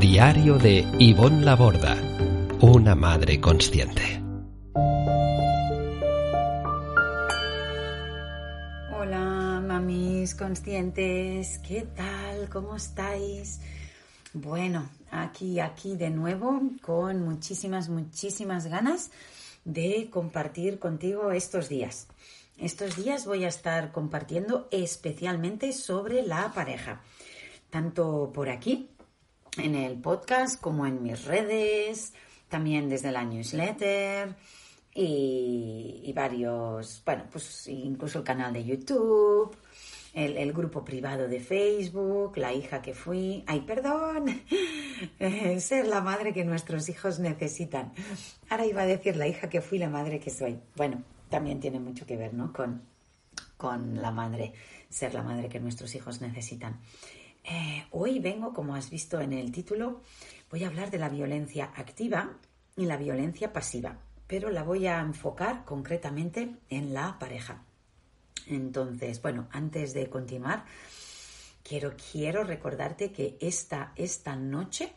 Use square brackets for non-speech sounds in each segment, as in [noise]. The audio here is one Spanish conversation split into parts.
Diario de Ivonne Laborda, una madre consciente. Hola, mamis conscientes, ¿qué tal? ¿Cómo estáis? Bueno, aquí, aquí de nuevo, con muchísimas, muchísimas ganas de compartir contigo estos días. Estos días voy a estar compartiendo especialmente sobre la pareja, tanto por aquí en el podcast como en mis redes, también desde la newsletter y, varios, bueno, pues incluso el canal de YouTube, el, grupo privado de Facebook, la hija que fui, ay, perdón, [laughs] ser la madre que nuestros hijos necesitan. Ahora iba a decir la hija que fui, la madre que soy. Bueno, también tiene mucho que ver, ¿no? Con, con la madre, ser la madre que nuestros hijos necesitan. Eh, hoy vengo, como has visto en el título, voy a hablar de la violencia activa y la violencia pasiva, pero la voy a enfocar concretamente en la pareja. Entonces, bueno, antes de continuar, quiero, quiero recordarte que esta, esta noche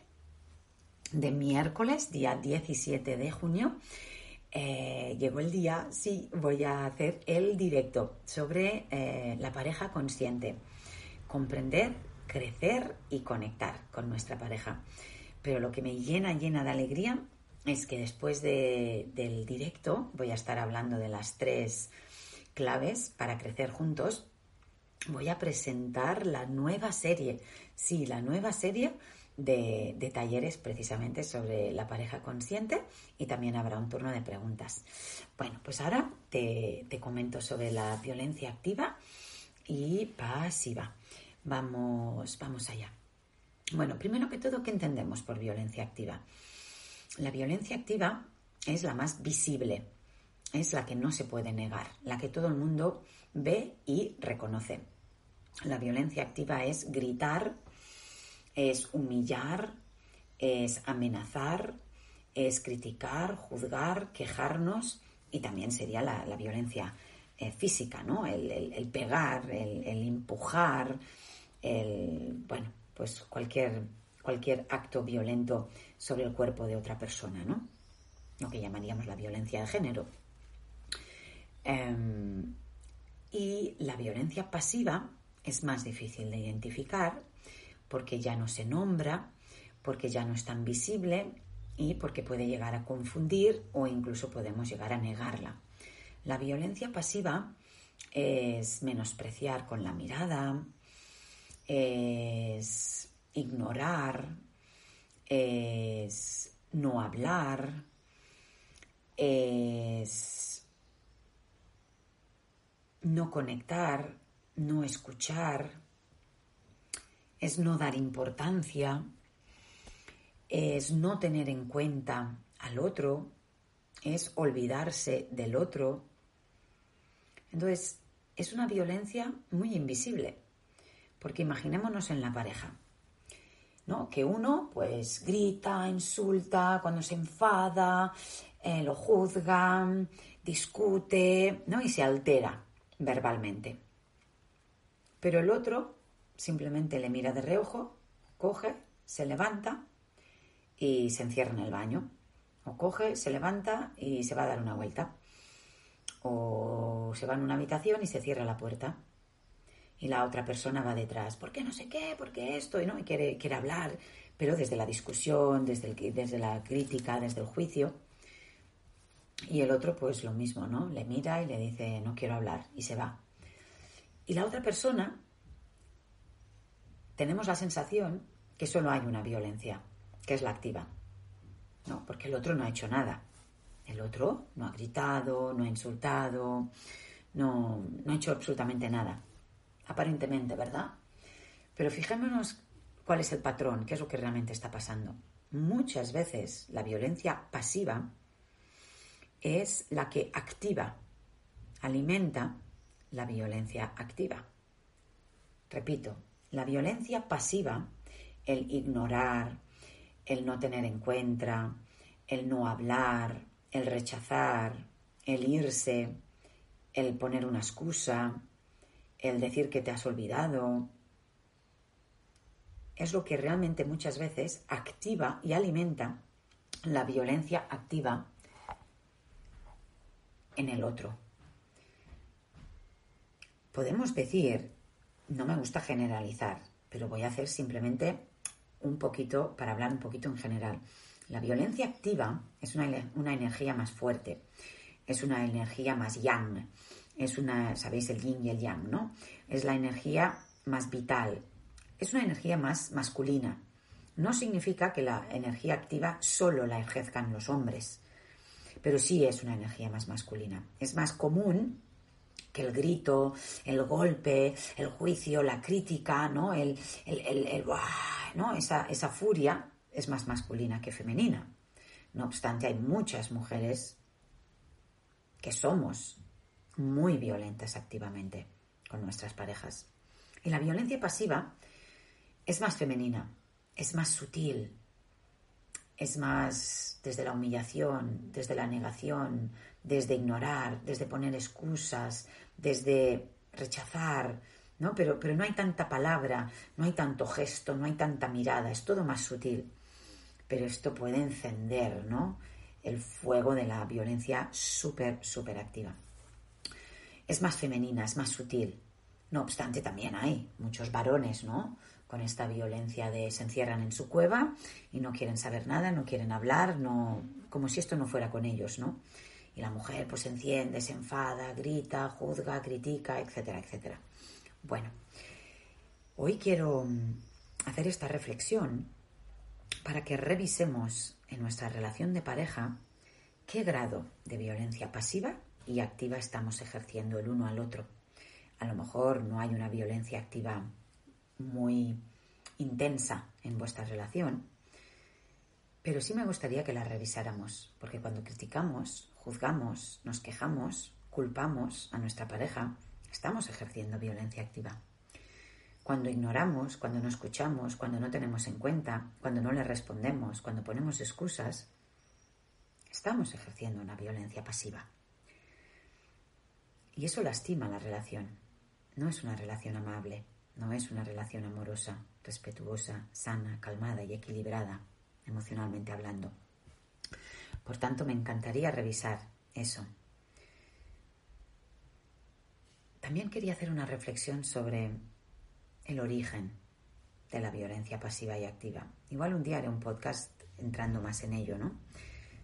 de miércoles, día 17 de junio, eh, llegó el día, sí, voy a hacer el directo sobre eh, la pareja consciente. Comprender crecer y conectar con nuestra pareja. Pero lo que me llena, llena de alegría es que después del directo voy a estar hablando de las tres claves para crecer juntos. Voy a presentar la nueva serie, sí, la nueva serie de, talleres precisamente sobre la pareja consciente y también habrá un turno de preguntas. Bueno, pues ahora te comento sobre la violencia activa y pasiva. Vamos, vamos allá. Bueno, primero que todo, ¿qué entendemos por violencia activa? La violencia activa es la más visible, es la que no se puede negar, la que todo el mundo ve y reconoce. La violencia activa es gritar, es humillar, es amenazar, es criticar, juzgar, quejarnos y también sería la, violencia eh, física, ¿no? El, pegar, el, empujar, el, bueno, pues cualquier, cualquier acto violento sobre el cuerpo de otra persona, ¿no? Lo que llamaríamos la violencia de género. Em, y la violencia pasiva es más difícil de identificar porque ya no se nombra, porque ya no es tan visible y porque puede llegar a confundir o incluso podemos llegar a negarla. La violencia pasiva es menospreciar con la mirada, es ignorar, es no hablar, es no conectar, no escuchar, es no dar importancia, es no tener en cuenta al otro, es olvidarse del otro. Entonces, es una violencia muy invisible. Porque imaginémonos en la pareja, ¿no? Que uno pues grita, insulta, cuando se enfada, eh, lo juzga, discute, ¿no? Y se altera verbalmente. Pero el otro simplemente le mira de reojo, coge, se levanta y se encierra en el baño. O coge, se levanta y se va a dar una vuelta. O se va en una habitación y se cierra la puerta y la otra persona va detrás, ¿por qué no sé qué? ¿Por qué esto? Y, ¿no? y quiere, quiere hablar, pero desde la discusión, desde, el, desde la crítica, desde el juicio. Y el otro, pues lo mismo, ¿no? Le mira y le dice, no quiero hablar, y se va. Y la otra persona, tenemos la sensación que solo hay una violencia, que es la activa. No, porque el otro no ha hecho nada. El otro no ha gritado, no ha insultado, no, no ha hecho absolutamente nada aparentemente, ¿verdad? Pero fijémonos ¿Cuál es el patrón? ¿Qué es lo que realmente está pasando? Muchas veces la violencia pasiva es la que activa, alimenta la violencia activa. Repito, la violencia pasiva, el ignorar, el no tener en cuenta, el no hablar, el rechazar, el irse, el poner una excusa, el decir que te has olvidado, es lo que realmente muchas veces activa y alimenta la violencia activa en el otro. Podemos decir, no me gusta generalizar, pero voy a hacer simplemente un poquito, para hablar un poquito en general. La violencia activa es una, una energía más fuerte, es una energía más yang, es una, sabéis, el yin y el yang, ¿no? Es la energía más vital, es una energía más masculina. No significa que la energía activa solo la ejerzcan los hombres, pero sí es una energía más masculina. Es más común que el grito, el golpe, el juicio, la crítica, ¿no? El, el, ¿no? Esa, esa furia es más masculina que femenina. No obstante, hay muchas mujeres que somos muy violentas activamente con nuestras parejas. Y la violencia pasiva es más femenina, es más sutil, es más desde la humillación, desde la negación, desde ignorar, desde poner excusas, desde rechazar, ¿no? Pero, pero no hay tanta palabra, no hay tanto gesto, no hay tanta mirada, es todo más sutil. Pero esto puede encender, ¿no? El fuego de la violencia súper, súper activa. Es más femenina, es más sutil. No obstante, también hay muchos varones, ¿no? con esta violencia de se encierran en su cueva y no quieren saber nada, no quieren hablar, no, como si esto no fuera con ellos, ¿no? Y la mujer pues se enciende, se enfada, grita, juzga, critica, etcétera, etcétera. Bueno, hoy quiero mm, hacer esta reflexión para que revisemos en nuestra relación de pareja qué grado de violencia pasiva y activa estamos ejerciendo el uno al otro. A lo mejor no hay una violencia activa muy intensa en vuestra relación, pero sí me gustaría que la revisáramos, porque cuando criticamos, juzgamos, nos quejamos, culpamos a nuestra pareja, estamos ejerciendo violencia activa. Cuando ignoramos, cuando no escuchamos, cuando no tenemos en cuenta, cuando no le respondemos, cuando ponemos excusas, estamos ejerciendo una violencia pasiva. Y eso lastima la relación. No es una relación amable. No es una relación amorosa, respetuosa, sana, calmada y equilibrada, emocionalmente hablando. Por tanto, me encantaría revisar eso. También quería hacer una reflexión sobre el origen de la violencia pasiva y activa. Igual un día haré un podcast entrando más en ello, ¿no?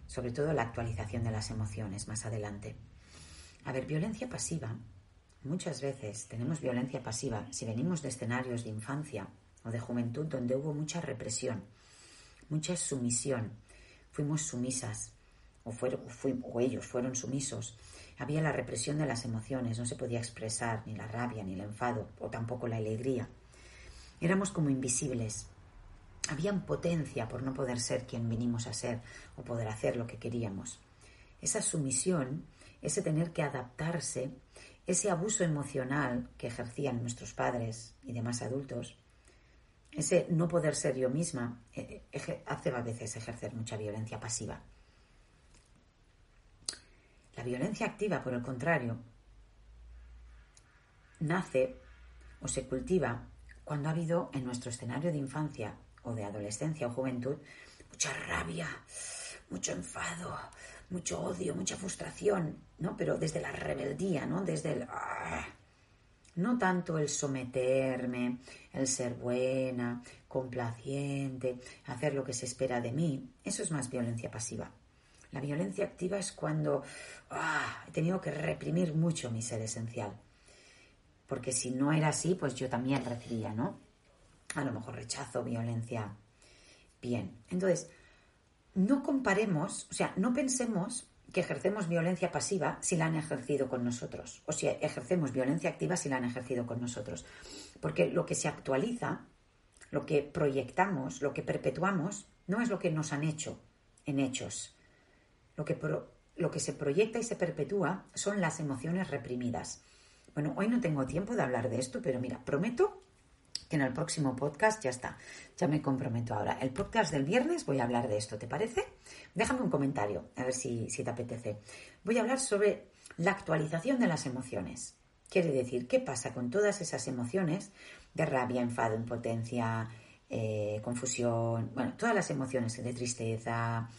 Sobre todo la actualización de las emociones más adelante. A ver, violencia pasiva Muchas veces tenemos violencia pasiva si venimos de escenarios de infancia o de juventud donde hubo mucha represión, mucha sumisión. Fuimos sumisas o, o ellos fueron sumisos. Había la represión de las emociones, no se podía expresar ni la rabia, ni el enfado, o tampoco la alegría. Éramos como invisibles. Había potencia por no poder ser quien vinimos a ser o poder hacer lo que queríamos. Esa sumisión, ese tener que adaptarse, ese abuso emocional que ejercían nuestros padres y demás adultos, ese no poder ser yo misma, eh, hace a veces ejercer mucha violencia pasiva. La violencia activa, por el contrario, nace o se cultiva cuando ha habido en nuestro escenario de infancia o de adolescencia o juventud mucha rabia, mucho enfado, mucho odio, mucha frustración, ¿no? Pero desde la rebeldía, ¿no? Desde el... ¡ah! No tanto el someterme, el ser buena, complaciente, hacer lo que se espera de mí. Eso es más violencia pasiva. La violencia activa es cuando ¡ah! he tenido que reprimir mucho mi ser esencial. Porque si no era así, pues yo también recibía, ¿no? A lo mejor rechazo, violencia. Bien, entonces, no comparemos, o sea, no pensemos que ejercemos violencia pasiva si la han ejercido con nosotros, o si ejercemos violencia activa si la han ejercido con nosotros. Porque lo que se actualiza lo que proyectamos, lo que perpetuamos, no es lo que nos han hecho en hechos. Lo que, lo que se proyecta y se perpetúa son las emociones reprimidas. Bueno, hoy no tengo tiempo de hablar de esto, pero mira, prometo que en el próximo podcast ya está, ya me comprometo ahora. El podcast del viernes voy a hablar de esto, ¿te parece? Déjame un comentario, a ver si, si te apetece. Voy a hablar sobre la actualización de las emociones. Quiere decir, ¿qué pasa con todas esas emociones de rabia, enfado, impotencia, eh, confusión, bueno, todas las emociones de tristeza?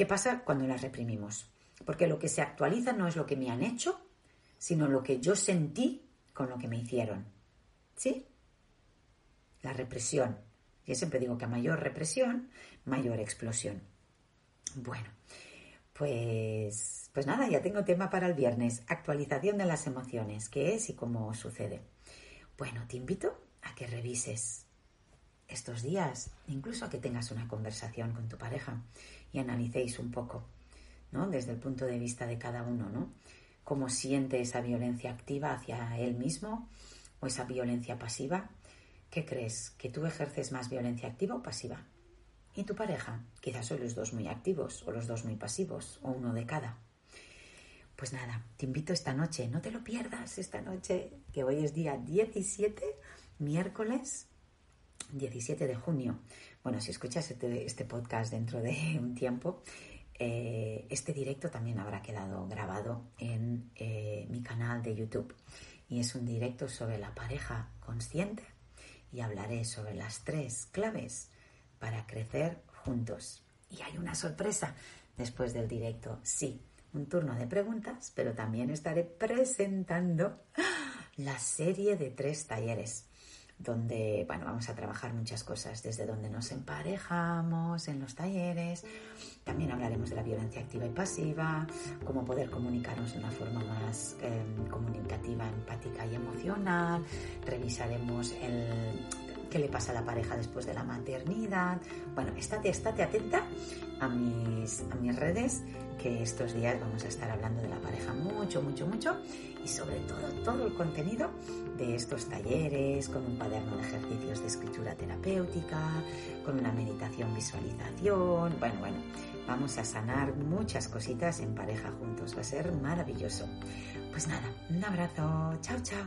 ¿Qué pasa cuando las reprimimos? Porque lo que se actualiza no es lo que me han hecho, sino lo que yo sentí con lo que me hicieron. ¿Sí? La represión. Yo siempre digo que a mayor represión, mayor explosión. Bueno, pues, pues nada, ya tengo tema para el viernes. Actualización de las emociones, qué es y cómo sucede. Bueno, te invito a que revises estos días, incluso a que tengas una conversación con tu pareja y analicéis un poco, ¿no? Desde el punto de vista de cada uno, ¿no? Cómo siente esa violencia activa hacia él mismo o esa violencia pasiva. ¿Qué crees? ¿Que tú ejerces más violencia activa o pasiva? ¿Y tu pareja? Quizás son los dos muy activos o los dos muy pasivos o uno de cada. Pues nada, te invito esta noche, no te lo pierdas esta noche, que hoy es día 17, miércoles 17 de junio. Bueno, si escuchas este, este podcast dentro de [laughs] un tiempo, eh, este directo también habrá quedado grabado en eh, mi canal de YouTube. Y es un directo sobre la pareja consciente y hablaré sobre las tres claves para crecer juntos. Y hay una sorpresa después del directo. Sí, un turno de preguntas, pero también estaré presentando la serie de tres talleres donde, bueno, vamos a trabajar muchas cosas, desde donde nos emparejamos en los talleres, también hablaremos de la violencia activa y pasiva, cómo poder comunicarnos de una forma más em, comunicativa, empática y emocional, revisaremos el qué le pasa a la pareja después de la maternidad. Bueno, estate, estate atenta a mis, a mis redes, que estos días vamos a estar hablando de la pareja mucho, mucho, mucho, y sobre todo todo el contenido de estos talleres, con un cuaderno de ejercicios de escritura terapéutica, con una meditación, visualización, bueno, bueno, vamos a sanar muchas cositas en pareja juntos, va a ser maravilloso. Pues nada, un abrazo, chao, chao.